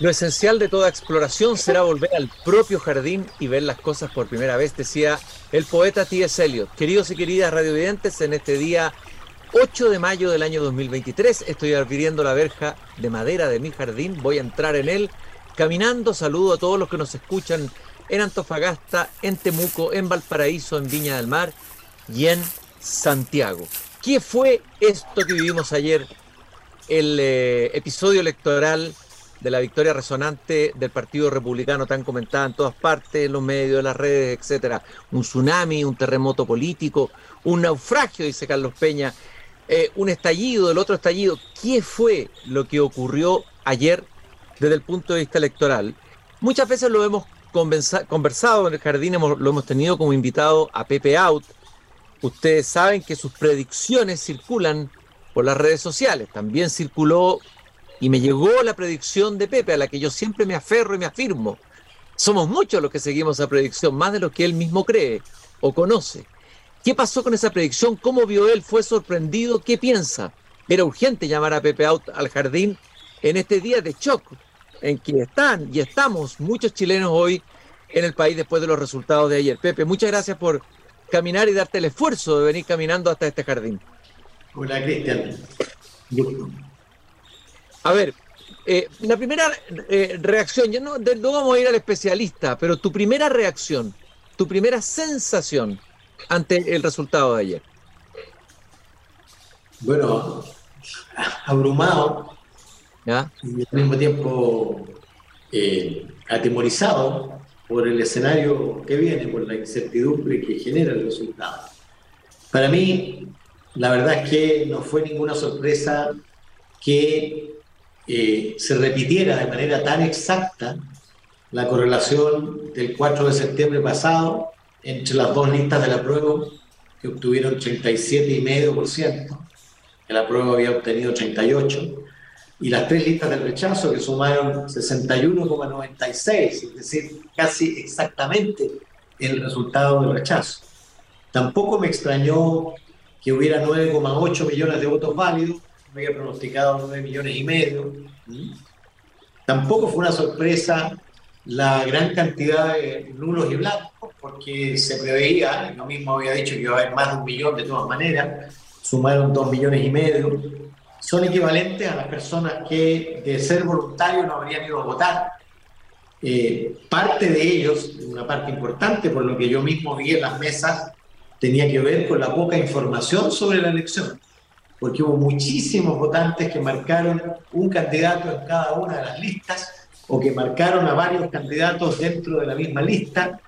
Lo esencial de toda exploración será volver al propio jardín y ver las cosas por primera vez, decía el poeta T.S. Eliot. Queridos y queridas radiovidentes, en este día 8 de mayo del año 2023 estoy abriendo la verja de madera de mi jardín, voy a entrar en él caminando. Saludo a todos los que nos escuchan en Antofagasta, en Temuco, en Valparaíso, en Viña del Mar y en Santiago. ¿Qué fue esto que vivimos ayer? El eh, episodio electoral de la victoria resonante del Partido Republicano tan comentada en todas partes, en los medios, en las redes, etcétera. Un tsunami, un terremoto político, un naufragio, dice Carlos Peña, eh, un estallido, el otro estallido. ¿Qué fue lo que ocurrió ayer desde el punto de vista electoral? Muchas veces lo hemos conversado en el jardín, lo hemos tenido como invitado a Pepe Out. Ustedes saben que sus predicciones circulan por las redes sociales. También circuló y me llegó la predicción de Pepe, a la que yo siempre me aferro y me afirmo. Somos muchos los que seguimos esa predicción, más de lo que él mismo cree o conoce. ¿Qué pasó con esa predicción? ¿Cómo vio él? ¿Fue sorprendido? ¿Qué piensa? Era urgente llamar a Pepe Out al jardín en este día de shock en que están y estamos muchos chilenos hoy en el país después de los resultados de ayer. Pepe, muchas gracias por caminar y darte el esfuerzo de venir caminando hasta este jardín. Hola, Cristian. A ver, eh, la primera eh, reacción, ya no, no vamos a ir al especialista, pero tu primera reacción, tu primera sensación ante el resultado de ayer. Bueno, abrumado ¿Ya? y al mismo tiempo eh, atemorizado por el escenario que viene, por la incertidumbre que genera el resultado. Para mí, la verdad es que no fue ninguna sorpresa que eh, se repitiera de manera tan exacta la correlación del 4 de septiembre pasado entre las dos listas de la prueba que obtuvieron 37,5%, que la prueba había obtenido 38%, y las tres listas del rechazo que sumaron 61,96, es decir, casi exactamente el resultado del rechazo. Tampoco me extrañó que hubiera 9,8 millones de votos válidos, había pronosticado 9 millones y medio. Tampoco fue una sorpresa la gran cantidad de nulos y blancos, porque se preveía, lo mismo había dicho que iba a haber más de un millón de todas maneras, sumaron 2 millones y medio, son equivalentes a las personas que de ser voluntarios no habrían ido a votar. Eh, parte de ellos, una parte importante por lo que yo mismo vi en las mesas, tenía que ver con la poca información sobre la elección porque hubo muchísimos votantes que marcaron un candidato en cada una de las listas o que marcaron a varios candidatos dentro de la misma lista.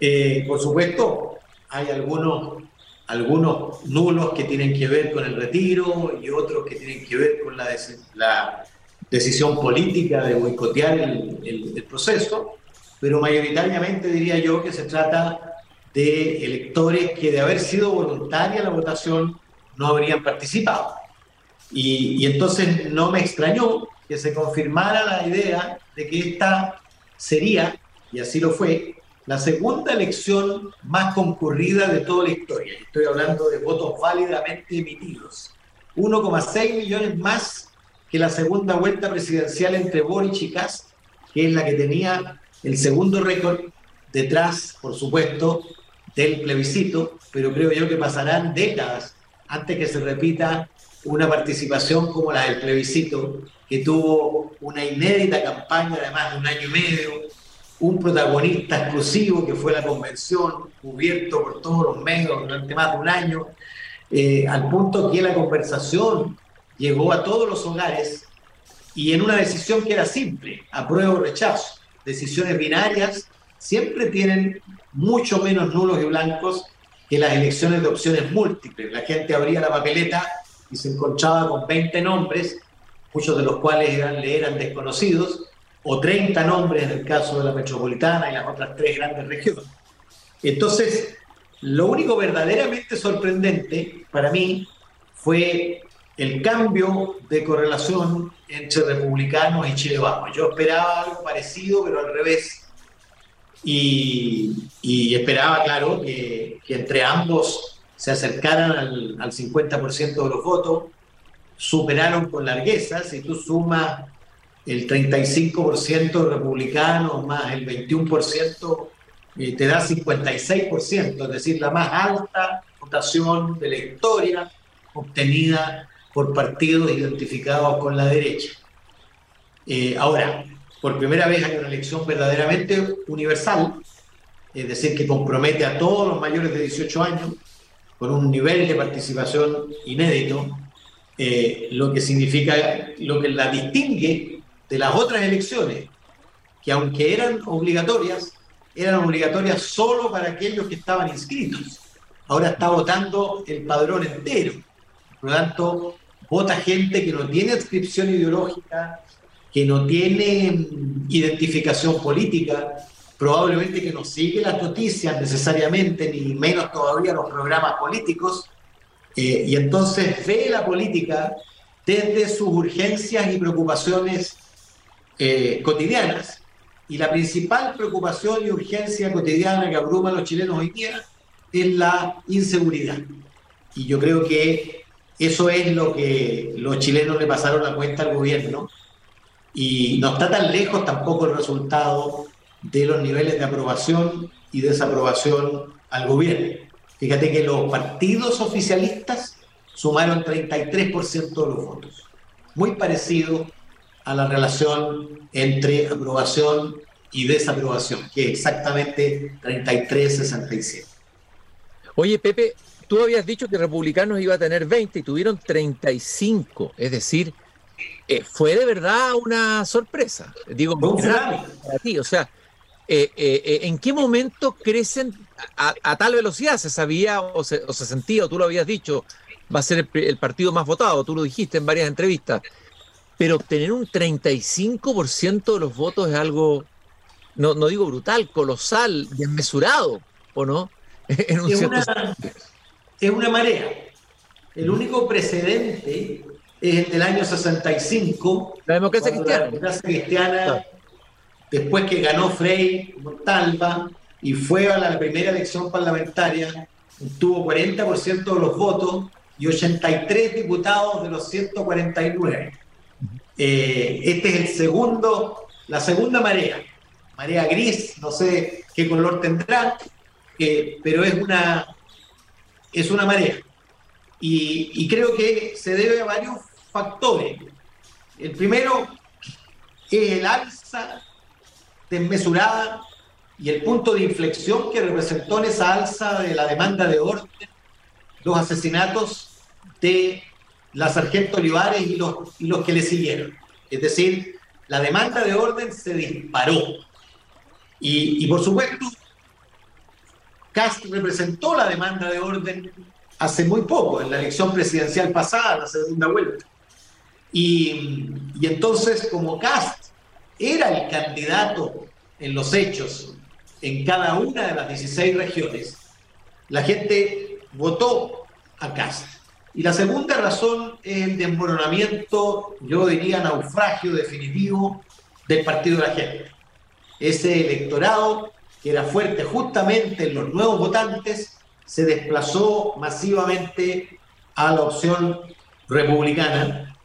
Eh, por supuesto, hay algunos, algunos nulos que tienen que ver con el retiro y otros que tienen que ver con la, la decisión política de boicotear el, el proceso, pero mayoritariamente diría yo que se trata de electores que de haber sido voluntaria la votación no habrían participado. Y, entonces no me extrañó que se confirmara la idea de que esta sería, y así lo fue, la segunda elección más concurrida de toda la historia. Estoy hablando de votos válidamente emitidos. 1,6 millones más que la segunda vuelta presidencial entre Boric y Kass, que es la que tenía el segundo récord detrás, por supuesto, del plebiscito, pero creo yo que pasarán décadas antes que se repita una participación como la del plebiscito, que tuvo una inédita campaña de más de un año y medio, un protagonista exclusivo que fue la convención, cubierto por todos los medios durante más de un año, eh, al punto que la conversación llegó a todos los hogares y en una decisión que era simple, apruebo o rechazo. Decisiones binarias siempre tienen mucho menos nulos y blancos que las elecciones de opciones múltiples. La gente abría la papeleta y se encontraba con 20 nombres, muchos de los cuales eran, le eran desconocidos, o 30 nombres en el caso de la metropolitana y las otras tres grandes regiones. Entonces, lo único verdaderamente sorprendente para mí fue el cambio de correlación entre republicanos y Chile Yo esperaba algo parecido, pero al revés. Y, esperaba, claro, que, entre ambos se acercaran al, al 50% de los votos, superaron con largueza, si tú sumas el 35% republicanos más el 21% eh, te da 56%, es decir, la más alta votación de la historia obtenida por partidos identificados con la derecha. Eh, ahora, por primera vez hay una elección verdaderamente universal, es decir, que compromete a todos los mayores de 18 años con un nivel de participación inédito, eh, lo que significa, lo que la distingue de las otras elecciones, que aunque eran obligatorias, eran obligatorias solo para aquellos que estaban inscritos. Ahora está votando el padrón entero. Por lo tanto, vota gente que no tiene adscripción ideológica, que no tiene identificación política, probablemente que no sigue las noticias necesariamente, ni menos todavía los programas políticos, eh, y entonces ve la política desde sus urgencias y preocupaciones eh, cotidianas, y la principal preocupación y urgencia cotidiana que abruma a los chilenos hoy día es la inseguridad. Y yo creo que eso es lo que los chilenos le pasaron la cuenta al gobierno, y no está tan lejos tampoco el resultado de los niveles de aprobación y desaprobación al gobierno. Fíjate que los partidos oficialistas sumaron 33% de los votos, muy parecido a la relación entre aprobación y desaprobación, que es exactamente 33-67. Oye, Pepe, tú habías dicho que republicanos iba a tener 20 y tuvieron 35, es decir, eh, fue de verdad una sorpresa. Digo, para ti, o sea, eh, eh, ¿en qué momento crecen a, tal velocidad? ¿Se sabía o se, sentía, o tú lo habías dicho, va a ser el, partido más votado, tú lo dijiste en varias entrevistas, pero obtener un 35% de los votos es algo, no, no digo brutal, colosal, desmesurado, ¿o no? es, una, es una marea. El único precedente es el del año 65. La democracia cristiana. La democracia cristiana, después que ganó Frei Montalva y fue a la primera elección parlamentaria, tuvo 40% de los votos y 83 diputados de los 149. Eh, este es el segundo, la segunda marea, marea gris, no sé qué color tendrá, eh, pero es una, es una marea. Y, y, creo que se debe a varios factores. El primero es el alza desmesurada y el punto de inflexión que representó en esa alza de la demanda de orden los asesinatos de la sargento Olivares y los, que le siguieron. Es decir, la demanda de orden se disparó. Y, y por supuesto, Cast representó la demanda de orden hace muy poco, en la elección presidencial pasada, la segunda vuelta. Y, entonces, como Cast era el candidato en los hechos en cada una de las 16 regiones, la gente votó a Cast. Y la segunda razón es el desmoronamiento, yo diría naufragio definitivo del Partido de la Gente. Ese electorado que era fuerte justamente en los nuevos votantes se desplazó masivamente a la opción republicana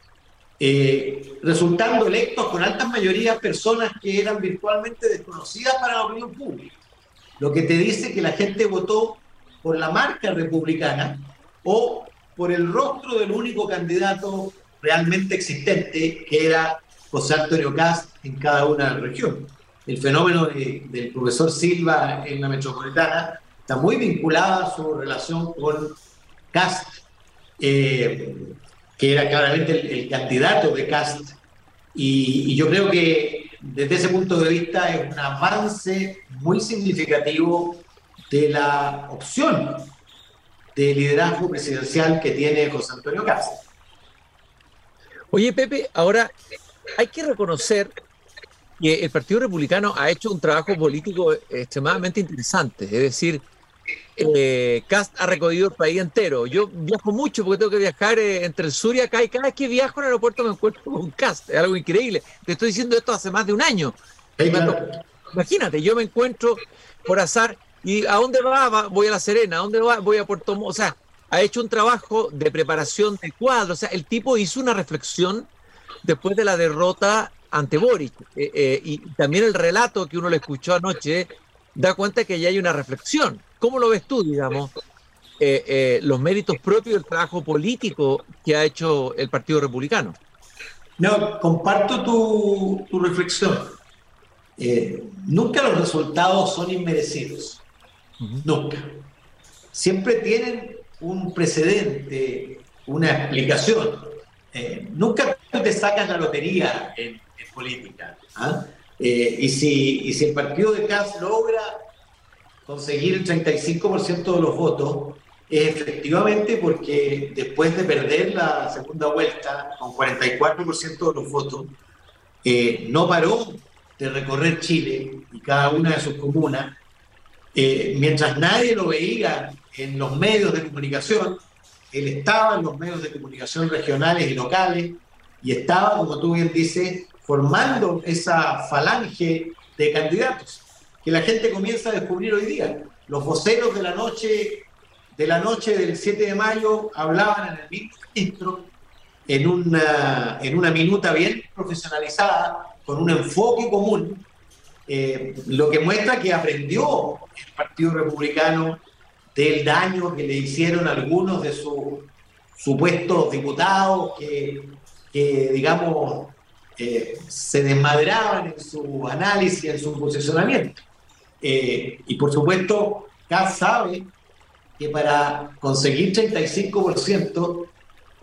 eh, resultando electos con altas mayorías personas que eran virtualmente desconocidas para la opinión pública. Lo que te dice que la gente votó por la marca republicana o por el rostro del único candidato realmente existente, que era José Antonio Cast en cada una de las regiones. El fenómeno del profesor Silva en la metropolitana está muy vinculado a su relación con Cast. Eh, que era claramente el, candidato de Cast. Y, yo creo que desde ese punto de vista es un avance muy significativo de la opción de liderazgo presidencial que tiene José Antonio Cast. Oye, Pepe, ahora hay que reconocer que el Partido Republicano ha hecho un trabajo político extremadamente interesante. Es decir, eh, Cast ha recorrido el país entero. Yo viajo mucho porque tengo que viajar eh, entre el sur y acá y cada vez que viajo en el aeropuerto me encuentro con Cast. Es algo increíble. Te estoy diciendo esto hace más de un año. Imagínate, yo me encuentro por azar y ¿a dónde va? Voy a La Serena. ¿A dónde va? Voy a Puerto Montt. O sea, ha hecho un trabajo de preparación de cuadro. O sea, el tipo hizo una reflexión después de la derrota ante Boric. y también el relato que uno le escuchó anoche da cuenta que ya hay una reflexión. ¿Cómo lo ves tú, digamos, los méritos propios del trabajo político que ha hecho el Partido Republicano? No, comparto tu, tu reflexión. nunca los resultados son inmerecidos. Nunca. Siempre tienen un precedente, una explicación. Eh, nunca te sacas la lotería en, política. ¿ah? Eh, y, si, si el partido de Kass logra conseguir el 35% de los votos, es efectivamente porque después de perder la segunda vuelta con 44% de los votos, eh, no paró de recorrer Chile y cada una de sus comunas. Eh, mientras nadie lo veía en los medios de comunicación, él estaba en los medios de comunicación regionales y locales y estaba, como tú bien dices, formando esa falange de candidatos que la gente comienza a descubrir hoy día. Los voceros de la noche, de la noche del 7 de mayo hablaban en el mismo registro, en una, en una minuta bien profesionalizada, con un enfoque común, eh, lo que muestra que aprendió el Partido Republicano del daño que le hicieron algunos de sus supuestos diputados que, digamos, eh, se desmadraban en su análisis, en su posicionamiento. Eh, y por supuesto, Kass sabe que para conseguir 35%,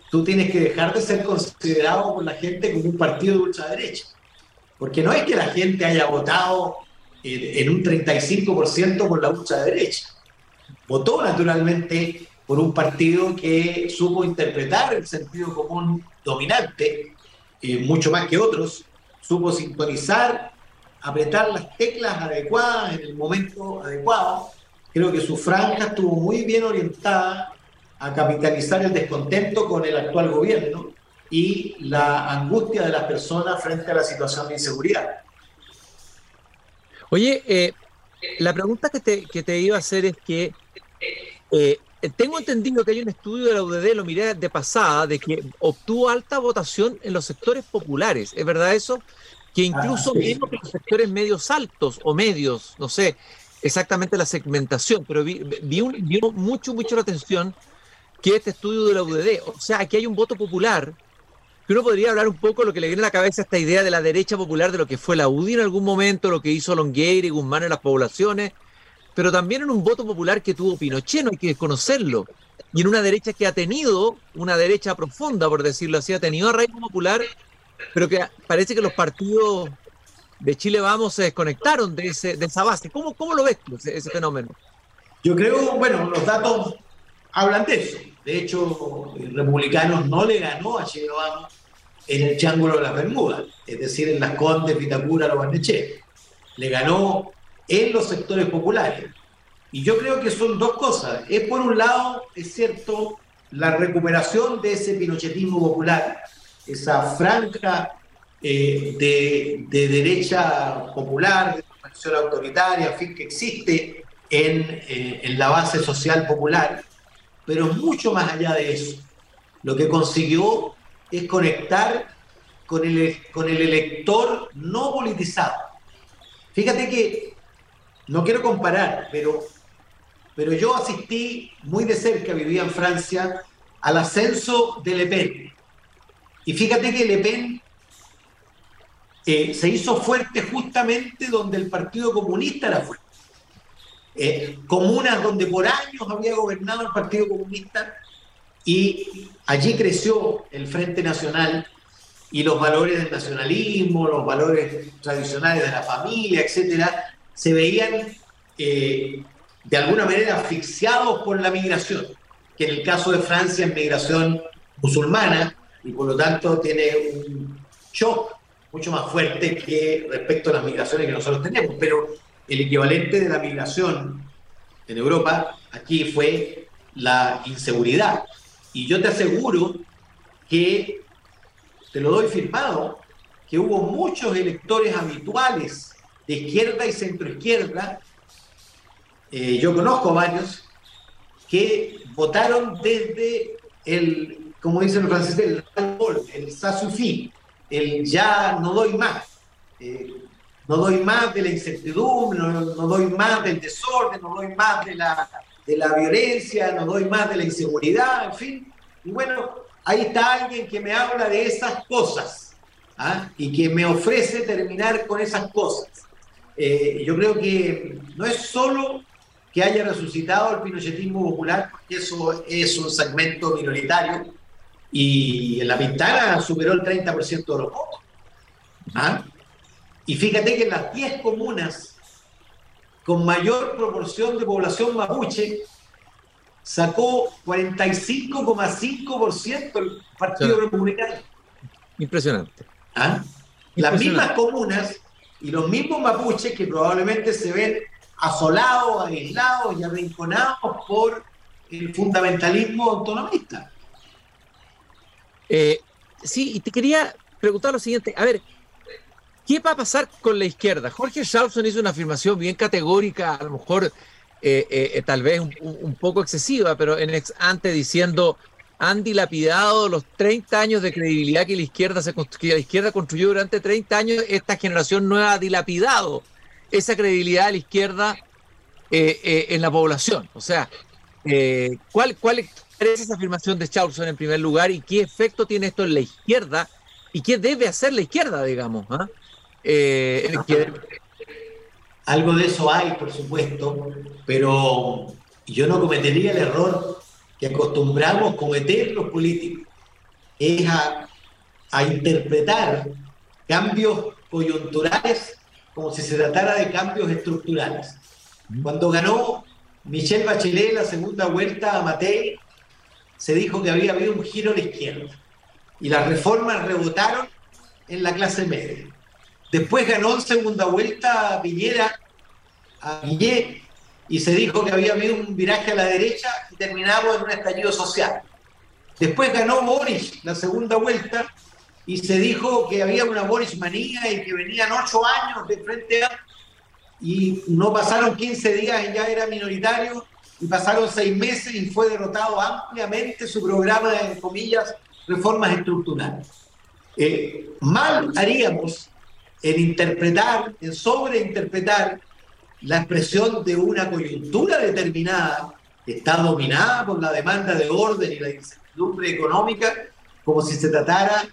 tú tienes que dejar de ser considerado por la gente como un partido de ultraderecha. Porque no es que la gente haya votado en un 35% por la ultraderecha. Votó naturalmente por un partido que supo interpretar el sentido común dominante, eh, mucho más que otros, supo sintonizar, apretar las teclas adecuadas en el momento adecuado. Creo que su franja estuvo muy bien orientada a capitalizar el descontento con el actual gobierno y la angustia de las personas frente a la situación de inseguridad. Oye, eh, la pregunta que te, que te, iba a hacer es que eh, tengo entendido que hay un estudio de la UDD, lo miré de pasada, de que obtuvo alta votación en los sectores populares. ¿Es verdad eso? Que incluso ah, mismo que los sectores medios altos o medios, no sé exactamente la segmentación, pero vi, vi, mucho, mucho la atención que este estudio de la UDD. O sea, aquí hay un voto popular uno podría hablar un poco de lo que le viene a la cabeza esta idea de la derecha popular, de lo que fue la UDI en algún momento, lo que hizo Longueira y Guzmán en las poblaciones, pero también en un voto popular que tuvo Pinochet, no hay que desconocerlo. Y en una derecha que ha tenido, una derecha profunda, por decirlo así, ha tenido arraigo popular, pero que parece que los partidos de Chile Vamos se desconectaron de, ese, de esa base. ¿Cómo, cómo lo ves ese, fenómeno? Yo creo, bueno, los datos hablan de eso. De hecho, Republicanos no le ganó a Chile Vamos en el Triángulo de las Bermudas, es decir, en las Condes, Vitacura, Los Barnechea. Le ganó en los sectores populares. Y yo creo que son dos cosas. Es por un lado, es cierto, la recuperación de ese pinochetismo popular, esa franja eh, de, derecha popular, de formación autoritaria, en fin, que existe en, eh, la base social popular, pero mucho más allá de eso. Lo que consiguió es conectar con el, con el elector no politizado. Fíjate que, no quiero comparar, pero, pero yo asistí muy de cerca, vivía en Francia, al ascenso de Le Pen. Y fíjate que Le Pen eh, se hizo fuerte justamente donde el Partido Comunista era fuerte. Eh, comunas donde por años había gobernado el Partido Comunista y allí creció el Frente Nacional y los valores del nacionalismo, los valores tradicionales de la familia, etcétera, se veían eh, de alguna manera asfixiados por la migración, que en el caso de Francia es migración musulmana y por lo tanto tiene un shock mucho más fuerte que respecto a las migraciones que nosotros tenemos. Pero el equivalente de la migración en Europa aquí fue la inseguridad. Y yo te aseguro que, te lo doy firmado, que hubo muchos electores habituales de izquierda y centroizquierda, eh, yo conozco varios, que votaron desde el, como dicen los franceses, el, el Sasufi, el ya no doy más. Eh, no doy más de la incertidumbre, no, doy más del desorden, no doy más de la, de la violencia, no doy más de la inseguridad, en fin. Y bueno, ahí está alguien que me habla de esas cosas ¿ah? y que me ofrece terminar con esas cosas. Eh, yo creo que no es solo que haya resucitado el pinochetismo popular, porque eso es un segmento minoritario, y en la Pintana superó el 30% de los votos. ¿Ah? Y fíjate que en las 10 comunas con mayor proporción de población mapuche, sacó 45,5% el Partido Republicano. Impresionante. ¿Ah? Las mismas comunas y los mismos mapuches que probablemente se ven asolados, aislados y arrinconados por el fundamentalismo autonomista. Eh, sí, y te quería preguntar lo siguiente. A ver, ¿qué va a pasar con la izquierda? Jorge Schaufson hizo una afirmación bien categórica, a lo mejor eh, eh, tal vez un, poco excesiva, pero en ex ante diciendo han dilapidado los 30 años de credibilidad que la izquierda se que la izquierda construyó durante 30 años, esta generación no ha dilapidado esa credibilidad de la izquierda eh, en la población. O sea, ¿cuál, ¿cuál es esa afirmación de Chausson en primer lugar y qué efecto tiene esto en la izquierda y qué debe hacer la izquierda, digamos? ¿ah? Algo de eso hay, por supuesto, pero yo no cometería el error que acostumbramos cometer los políticos, es a, interpretar cambios coyunturales como si se tratara de cambios estructurales. Cuando ganó Michelle Bachelet la segunda vuelta a Matei, se dijo que había habido un giro a la izquierda y las reformas rebotaron en la clase media. Después ganó en segunda vuelta Piñera a Guillet y se dijo que había habido un viraje a la derecha y terminamos en un estallido social. Después ganó Boris la segunda vuelta y se dijo que había una Boris manía y que venían ocho años de frente a... Y no pasaron 15 días y ya era minoritario y pasaron seis meses y fue derrotado ampliamente su programa de, comillas, reformas estructurales. Eh, mal haríamos en interpretar, en sobreinterpretar la expresión de una coyuntura determinada que está dominada por la demanda de orden y la incertidumbre económica, como si se tratara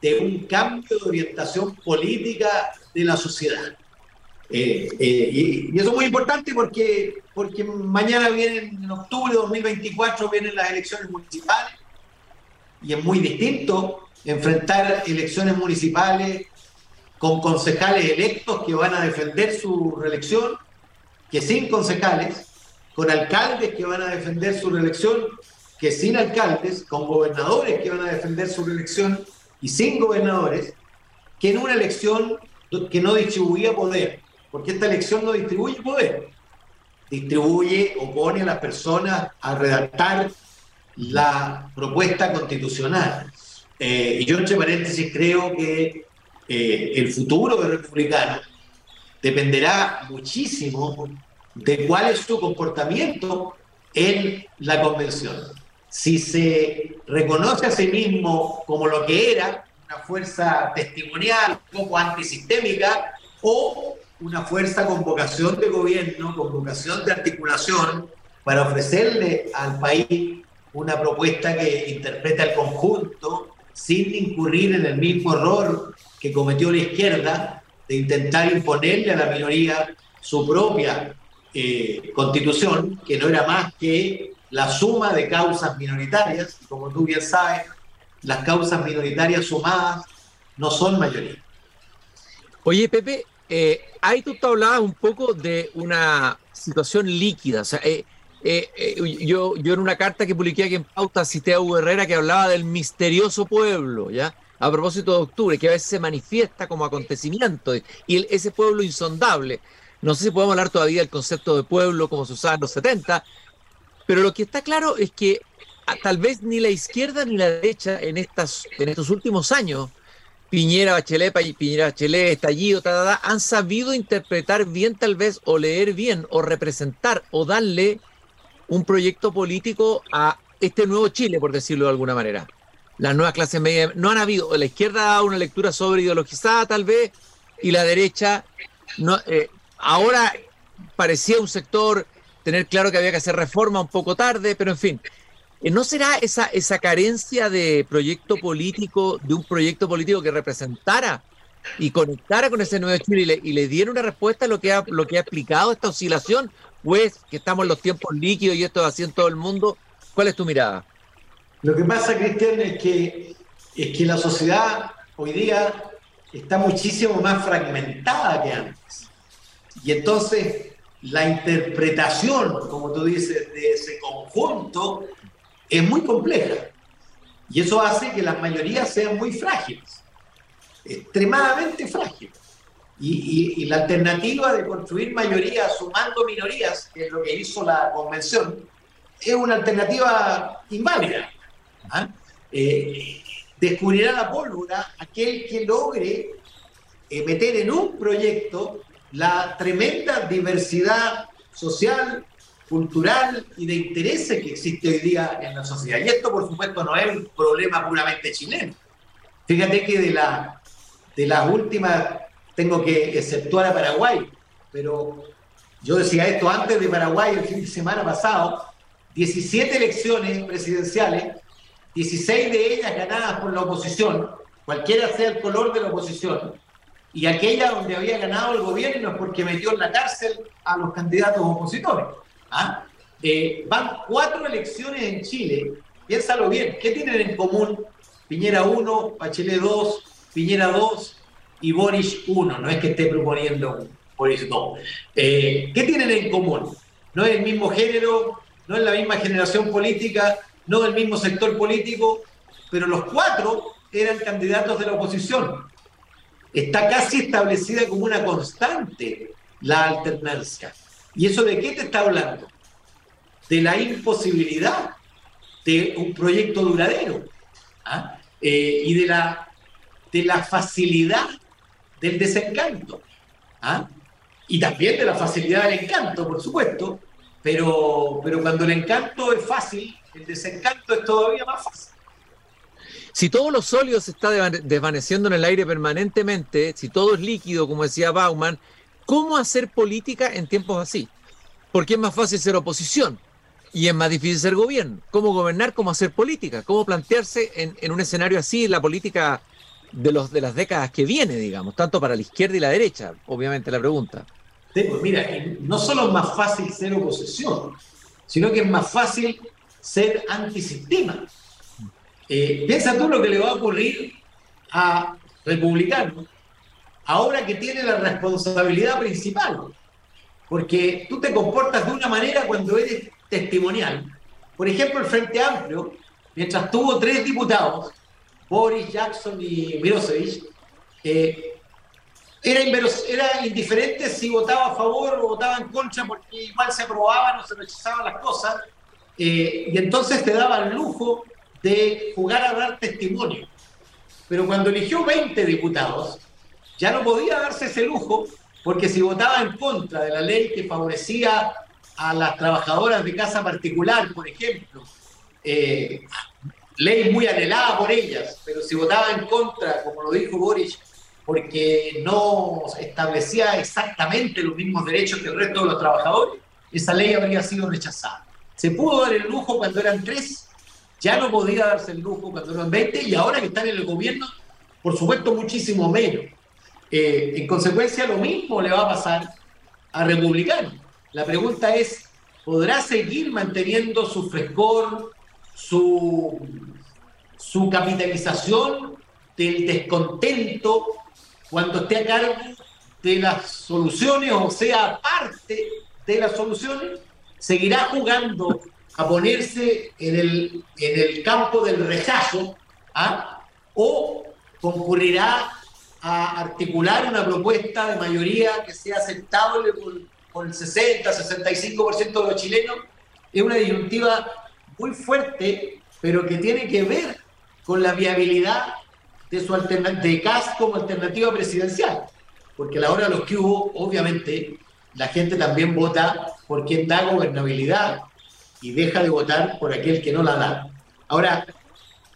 de un cambio de orientación política de la sociedad. Eh, eh, y, eso es muy importante porque, porque mañana vienen, en octubre de 2024, vienen las elecciones municipales y es muy distinto enfrentar elecciones municipales con concejales electos que van a defender su reelección, que sin concejales, con alcaldes que van a defender su reelección, que sin alcaldes, con gobernadores que van a defender su reelección y sin gobernadores, que en una elección que no distribuía poder, porque esta elección no distribuye poder, distribuye o pone a las personas a redactar la propuesta constitucional. Eh, y yo, entre paréntesis, creo que eh, el futuro del republicano dependerá muchísimo de cuál es su comportamiento en la convención. Si se reconoce a sí mismo como lo que era, una fuerza testimonial, un poco antisistémica, o una fuerza con vocación de gobierno, con vocación de articulación, para ofrecerle al país una propuesta que interpreta el conjunto sin incurrir en el mismo error que cometió la izquierda de intentar imponerle a la minoría su propia eh, constitución, que no era más que la suma de causas minoritarias, y como tú bien sabes, las causas minoritarias sumadas no son mayoría. Oye, Pepe, eh, ahí tú te hablabas un poco de una situación líquida. O sea, eh, yo, yo en una carta que publiqué aquí en Pauta cité a Hugo Herrera que hablaba del misterioso pueblo, ¿ya? a propósito de octubre, que a veces se manifiesta como acontecimiento, y ese pueblo insondable. No sé si podemos hablar todavía del concepto de pueblo como se usaba en los 70, pero lo que está claro es que tal vez ni la izquierda ni la derecha en, estas, en estos últimos años, Piñera, Bachelet, Piñera, Bachelet, Estallido, han sabido interpretar bien tal vez o leer bien o representar o darle un proyecto político a este nuevo Chile, por decirlo de alguna manera. las nuevas clases medias, no han habido, la izquierda ha dado una lectura sobre ideologizada tal vez, y la derecha no, eh, ahora parecía un sector tener claro que había que hacer reforma un poco tarde, pero en fin, ¿no será esa, esa carencia de proyecto político, de un proyecto político que representara y conectara con ese nuevo Chile y le, diera una respuesta a lo que, ha, lo que ha explicado esta oscilación? Pues que estamos en los tiempos líquidos y esto es así en todo el mundo. ¿Cuál es tu mirada? Lo que pasa, Cristian, es que, es que la sociedad hoy día está muchísimo más fragmentada que antes. Y entonces la interpretación, como tú dices, de ese conjunto es muy compleja. Y eso hace que las mayorías sean muy frágiles, extremadamente frágiles. Y, la alternativa de construir mayorías sumando minorías, que es lo que hizo la convención, es una alternativa inválida. ¿ah? Eh, descubrirá la pólvora aquel que logre eh, meter en un proyecto la tremenda diversidad social, cultural y de intereses que existe hoy día en la sociedad. Y esto, por supuesto, no es un problema puramente chileno. Fíjate que de, la, de las últimas, tengo que exceptuar a Paraguay, pero yo decía esto antes de Paraguay el fin de semana pasado, 17 elecciones presidenciales, 16 de ellas ganadas por la oposición, cualquiera sea el color de la oposición, y aquella donde había ganado el gobierno es porque metió en la cárcel a los candidatos opositores. ¿Ah? Eh, van cuatro elecciones en Chile, piénsalo bien, ¿qué tienen en común Piñera 1, Bachelet 2, Piñera 2 y Boris 1? No es que esté proponiendo Boris 2. Eh, ¿Qué tienen en común? No es el mismo género, no es la misma generación política, no del mismo sector político, pero los cuatro eran candidatos de la oposición está casi establecida como una constante la alternancia. ¿Y eso de qué te está hablando? De la imposibilidad de un proyecto duradero ¿ah? eh, y de la, de la facilidad del desencanto. ¿ah? Y también de la facilidad del encanto, por supuesto, pero, pero cuando el encanto es fácil, el desencanto es todavía más fácil. Si todo lo sólido se está desvaneciendo en el aire permanentemente, si todo es líquido, como decía Bauman, ¿cómo hacer política en tiempos así? Porque es más fácil ser oposición y es más difícil ser gobierno. ¿Cómo gobernar? ¿Cómo hacer política? ¿Cómo plantearse en, un escenario así la política de, los, de las décadas que viene, digamos, tanto para la izquierda y la derecha? Obviamente la pregunta. Sí, pues mira, no solo es más fácil ser oposición, sino que es más fácil ser antisistema. Eh, piensa tú lo que le va a ocurrir a republicanos ahora que tiene la responsabilidad principal. Porque tú te comportas de una manera cuando eres testimonial. Por ejemplo, el Frente Amplio, mientras tuvo tres diputados, Boris, Jackson y Mirosevic, eh, era, era, indiferente si votaba a favor o votaba en contra, porque igual se aprobaban o se rechazaban las cosas. Eh, y entonces te daban lujo de jugar a dar testimonio. Pero cuando eligió 20 diputados, ya no podía darse ese lujo, porque si votaba en contra de la ley que favorecía a las trabajadoras de casa particular, por ejemplo, eh, ley muy anhelada por ellas, pero si votaba en contra, como lo dijo Boris, porque no establecía exactamente los mismos derechos que el resto de los trabajadores, esa ley habría sido rechazada. Se pudo dar el lujo cuando eran tres ya no podía darse el lujo cuando eran 20 y ahora que están en el gobierno, por supuesto, muchísimo menos. Eh, en consecuencia, lo mismo le va a pasar a republicanos. La pregunta es, ¿podrá seguir manteniendo su frescor, su, capitalización del descontento cuando esté a cargo de las soluciones o sea parte de las soluciones? ¿Seguirá jugando a ponerse en el, en el campo del rechazo ¿ah? o concurrirá a articular una propuesta de mayoría que sea aceptable por, el 60, 65% de los chilenos. Es una disyuntiva muy fuerte, pero que tiene que ver con la viabilidad de, su de CAS como alternativa presidencial. Porque a la hora de los que hubo, obviamente, la gente también vota por quien da gobernabilidad y deja de votar por aquel que no la da. Ahora,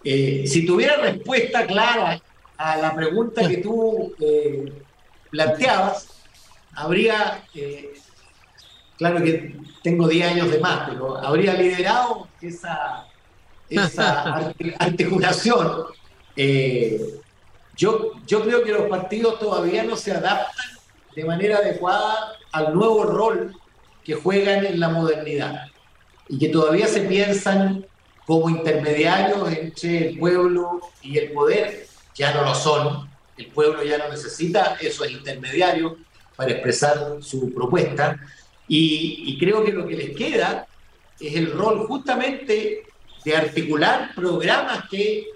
Eh, si tuviera respuesta clara a la pregunta que tú eh, planteabas, habría, eh, claro que tengo 10 años de más, pero habría liderado esa, esa articulación. yo, yo creo que los partidos todavía no se adaptan de manera adecuada al nuevo rol que juegan en la modernidad y que todavía se piensan como intermediarios entre el pueblo y el poder, ya no lo son. El pueblo ya no necesita esos intermediarios para expresar su propuesta. Y, creo que lo que les queda es el rol justamente de articular programas que,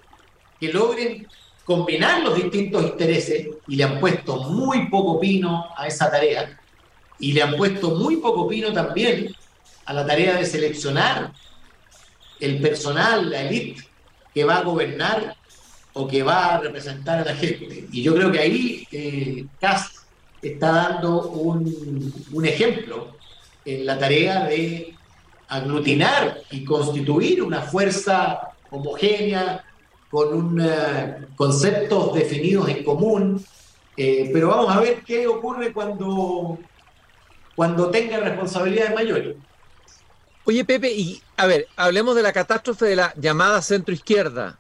que logren combinar los distintos intereses y le han puesto muy poco pino a esa tarea y le han puesto muy poco pino también a la tarea de seleccionar el personal, la élite que va a gobernar o que va a representar a la gente. Y yo creo que ahí eh, está dando un, ejemplo en la tarea de aglutinar y constituir una fuerza homogénea, con un, uh, conceptos definidos en común, eh, pero vamos a ver qué ocurre cuando, cuando tenga responsabilidades mayores. Oye, Pepe, y a ver, hablemos de la catástrofe de la llamada centroizquierda.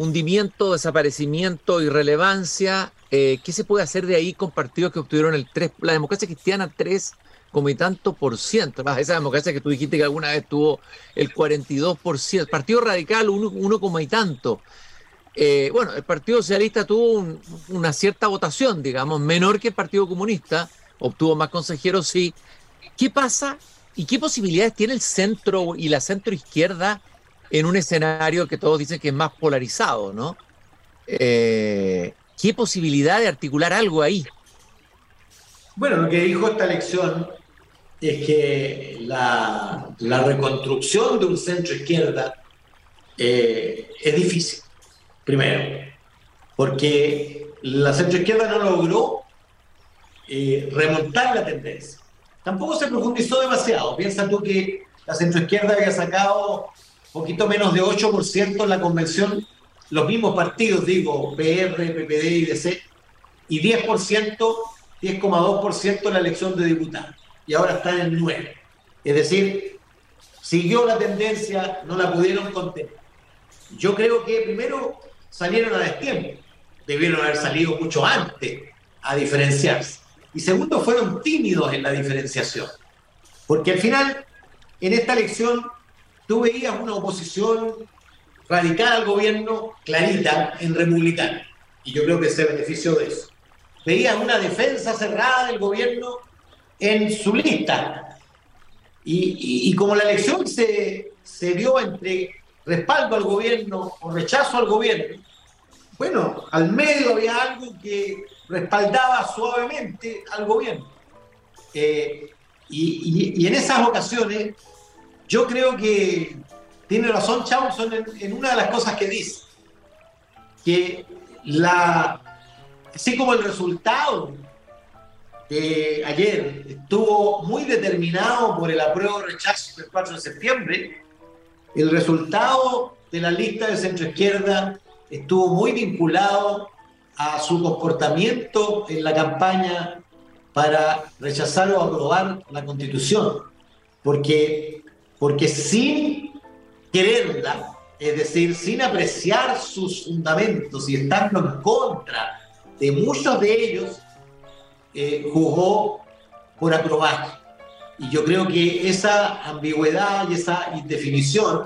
Hundimiento, desaparecimiento, irrelevancia. Eh, ¿Qué se puede hacer de ahí con partidos que obtuvieron el 3, la democracia cristiana 3 como y tanto por ciento? esa democracia que tú dijiste que alguna vez tuvo el 42 por ciento. Partido Radical, uno, uno como y tanto. Eh, bueno, el Partido Socialista tuvo una cierta votación, digamos, menor que el Partido Comunista, obtuvo más consejeros, sí. ¿Qué pasa ¿Y qué posibilidades tiene el centro y la centro izquierda en un escenario que todos dicen que es más polarizado, ¿no? Eh, ¿Qué posibilidad de articular algo ahí? Bueno, lo que dijo esta elección es que la, reconstrucción de un centro izquierda eh, es difícil, primero, porque la centro izquierda no logró eh, remontar la tendencia. Tampoco se profundizó demasiado. Piensa tú que la centroizquierda había sacado poquito menos de 8% en la convención, los mismos partidos, digo, PR, PPD y DC, y 10%, 10,2% en la elección de diputados. Y ahora están en 9. Es decir, siguió la tendencia, no la pudieron contener. Yo creo que primero salieron a destiempo, debieron haber salido mucho antes a diferenciarse. Y segundo, fueron tímidos en la diferenciación. Porque al final, en esta elección, tú veías una oposición radical al gobierno clarita en republicano. Y yo creo que se benefició de eso. Veías una defensa cerrada del gobierno en su lista. Y, como la elección se, se dio entre respaldo al gobierno o rechazo al gobierno, bueno, al medio había algo que respaldaba suavemente al gobierno. Eh, y, en esas ocasiones, yo creo que tiene razón Chaunson en, una de las cosas que dice, que así como el resultado de ayer estuvo muy determinado por el apruebo rechazo del 4 de septiembre, el resultado de la lista de centroizquierda estuvo muy vinculado a su comportamiento en la campaña para rechazar o aprobar la constitución, porque, porque sin quererla, es decir, sin apreciar sus fundamentos y estando en contra de muchos de ellos, eh, jugó por aprobar. Y yo creo que esa ambigüedad y esa indefinición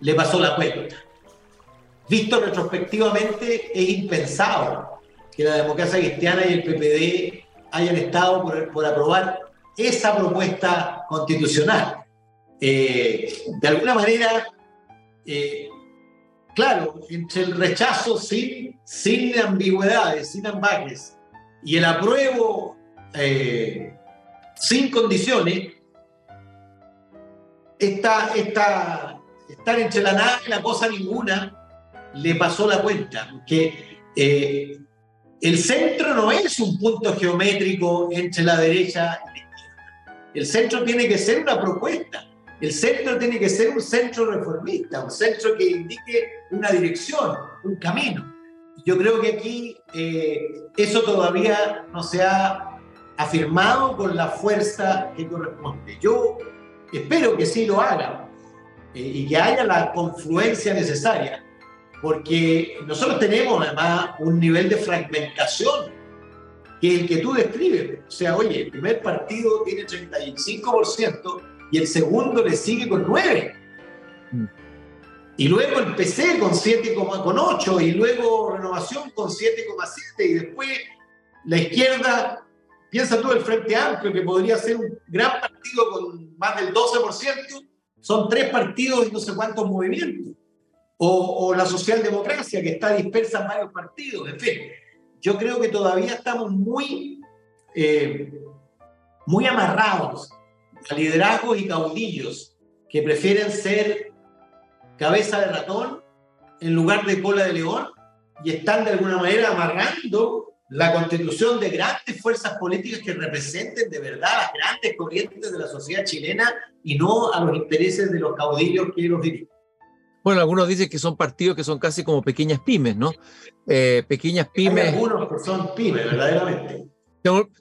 le pasó la cuenta visto retrospectivamente, es impensado que la democracia cristiana y el PPD hayan estado por, aprobar esa propuesta constitucional. Eh, de alguna manera, eh, claro, entre el rechazo sin, sin ambigüedades, sin ambajes, y el apruebo eh, sin condiciones, esta, esta, estar entre la nada y la cosa ninguna le pasó la cuenta, que eh, el centro no es un punto geométrico entre la derecha y la izquierda. El centro tiene que ser una propuesta. El centro tiene que ser un centro reformista, un centro que indique una dirección, un camino. Yo creo que aquí eh, eso todavía no se ha afirmado con la fuerza que corresponde. Yo espero que sí lo haga eh, y que haya la confluencia necesaria, porque nosotros tenemos además un nivel de fragmentación que el que tú describes. O sea, oye, el primer partido tiene 35% y el segundo le sigue con 9%. Mm. Y luego el PC con 7,8 y luego Renovación con 7,7 y después la izquierda, piensa tú el Frente Amplio que podría ser un gran partido con más del 12%, son tres partidos y no sé cuántos movimientos. O, o la socialdemocracia que está dispersa en varios partidos, en fin yo creo que todavía estamos muy, eh, muy amarrados a liderazgos y caudillos que prefieren ser cabeza de ratón en lugar de cola de león y están de alguna manera amarrando la constitución de grandes fuerzas políticas que representen de verdad las grandes corrientes de la sociedad chilena y no a los intereses de los caudillos que los dirigen. Bueno, algunos dicen que son partidos que son casi como pequeñas pymes, ¿no? Eh, pequeñas pymes. Hay algunos que son pymes, verdaderamente.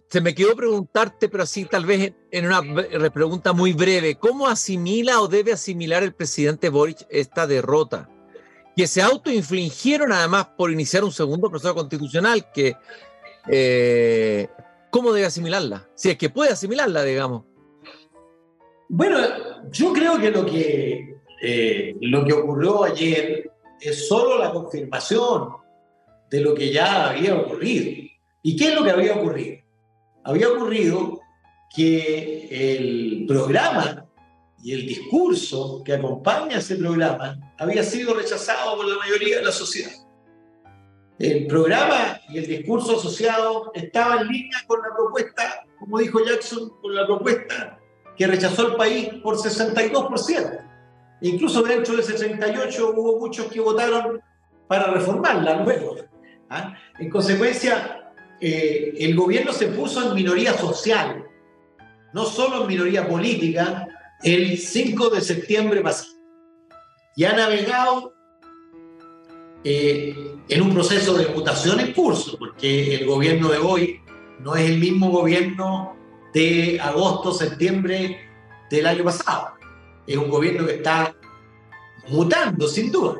Se me quedó preguntarte, pero así tal vez en una pregunta muy breve, ¿cómo asimila o debe asimilar el presidente Boric esta derrota? Que se autoinfligieron además por iniciar un segundo proceso constitucional, que eh, ¿cómo debe asimilarla? Si es que puede asimilarla, digamos. Bueno, yo creo que lo que eh, lo que ocurrió ayer es solo la confirmación de lo que ya había ocurrido. ¿Y qué es lo que había ocurrido? Había ocurrido que el programa y el discurso que acompaña ese programa había sido rechazado por la mayoría de la sociedad. El programa y el discurso asociado estaban en línea con la propuesta, como dijo Jackson, con la propuesta que rechazó el país por 62%. Incluso dentro de ese 38 hubo muchos que votaron para reformarla luego. ¿ah? En consecuencia, eh, el gobierno se puso en minoría social, no solo en minoría política, el 5 de septiembre pasado. Y ha navegado eh, en un proceso de mutación en curso, porque el gobierno de hoy no es el mismo gobierno de agosto, septiembre del año pasado es un gobierno que está mutando, sin duda.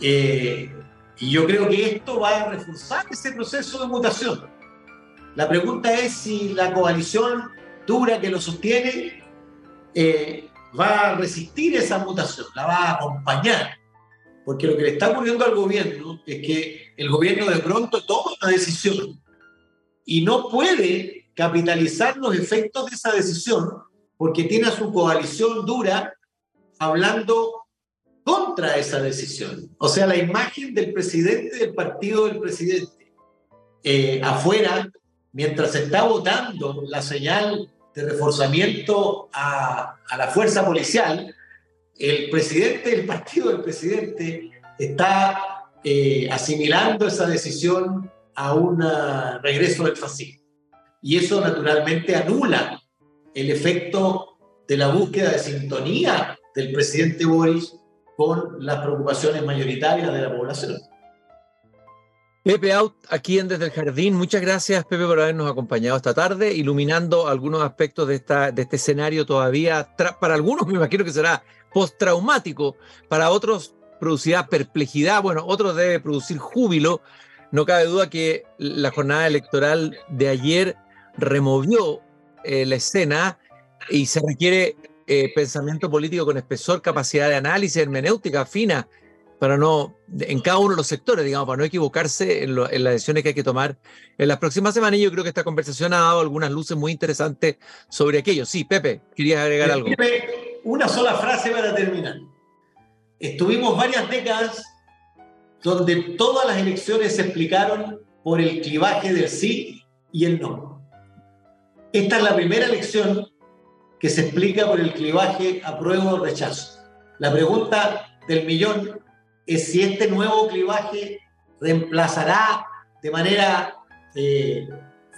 Eh, y yo creo que esto va a reforzar ese proceso de mutación. La pregunta es si la coalición dura que lo sostiene eh, va a resistir esa mutación, la va a acompañar. Porque lo que le está ocurriendo al gobierno es que el gobierno de pronto toma una decisión y no puede capitalizar los efectos de esa decisión porque tiene a su coalición dura hablando contra esa decisión. O sea, la imagen del presidente del partido del presidente eh, afuera, mientras está votando la señal de reforzamiento a, la fuerza policial, el presidente del partido del presidente está eh, asimilando esa decisión a un regreso del fascismo. Y eso naturalmente anula el efecto de la búsqueda de sintonía del presidente Boris con las preocupaciones mayoritarias de la población. Pepe Out, aquí en Desde el Jardín. Muchas gracias, Pepe, por habernos acompañado esta tarde, iluminando algunos aspectos de, esta, de este escenario todavía, para algunos me imagino que será postraumático, para otros producirá perplejidad, bueno, otros debe producir júbilo. No cabe duda que la jornada electoral de ayer removió eh, la escena y se requiere eh, pensamiento político con espesor, capacidad de análisis, hermenéutica fina, para no, en cada uno de los sectores, digamos, para no equivocarse en, las decisiones que hay que tomar en las próximas semanas. Y yo creo que esta conversación ha dado algunas luces muy interesantes sobre aquello. Sí, Pepe, querías agregar algo. Pepe, una sola frase para terminar. Estuvimos varias décadas donde todas las elecciones se explicaron por el clivaje del sí y el no. Esta es la primera elección que se explica por el clivaje apruebo o rechazo. La pregunta del millón es si este nuevo clivaje reemplazará de manera eh,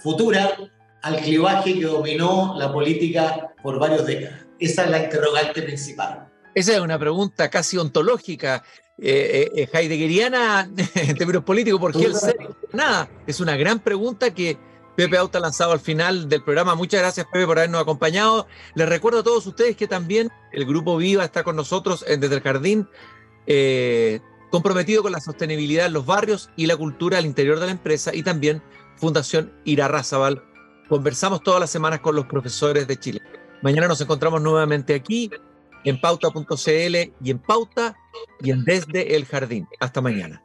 futura al clivaje que dominó la política por varios décadas? Esa es la interrogante principal. Esa es una pregunta casi ontológica, eh, eh, eh heideggeriana en términos políticos, porque el ser, nada, es una gran pregunta que Pepe Auta lanzado al final del programa. Muchas gracias, Pepe, por habernos acompañado. Les recuerdo a todos ustedes que también el Grupo Viva está con nosotros Desde el Jardín, eh, comprometido con la sostenibilidad en los barrios y la cultura al interior de la empresa y también Fundación Irarrázaval. Conversamos todas las semanas con los profesores de Chile. Mañana nos encontramos nuevamente aquí en pauta.cl y en pauta y en Desde el Jardín. Hasta mañana.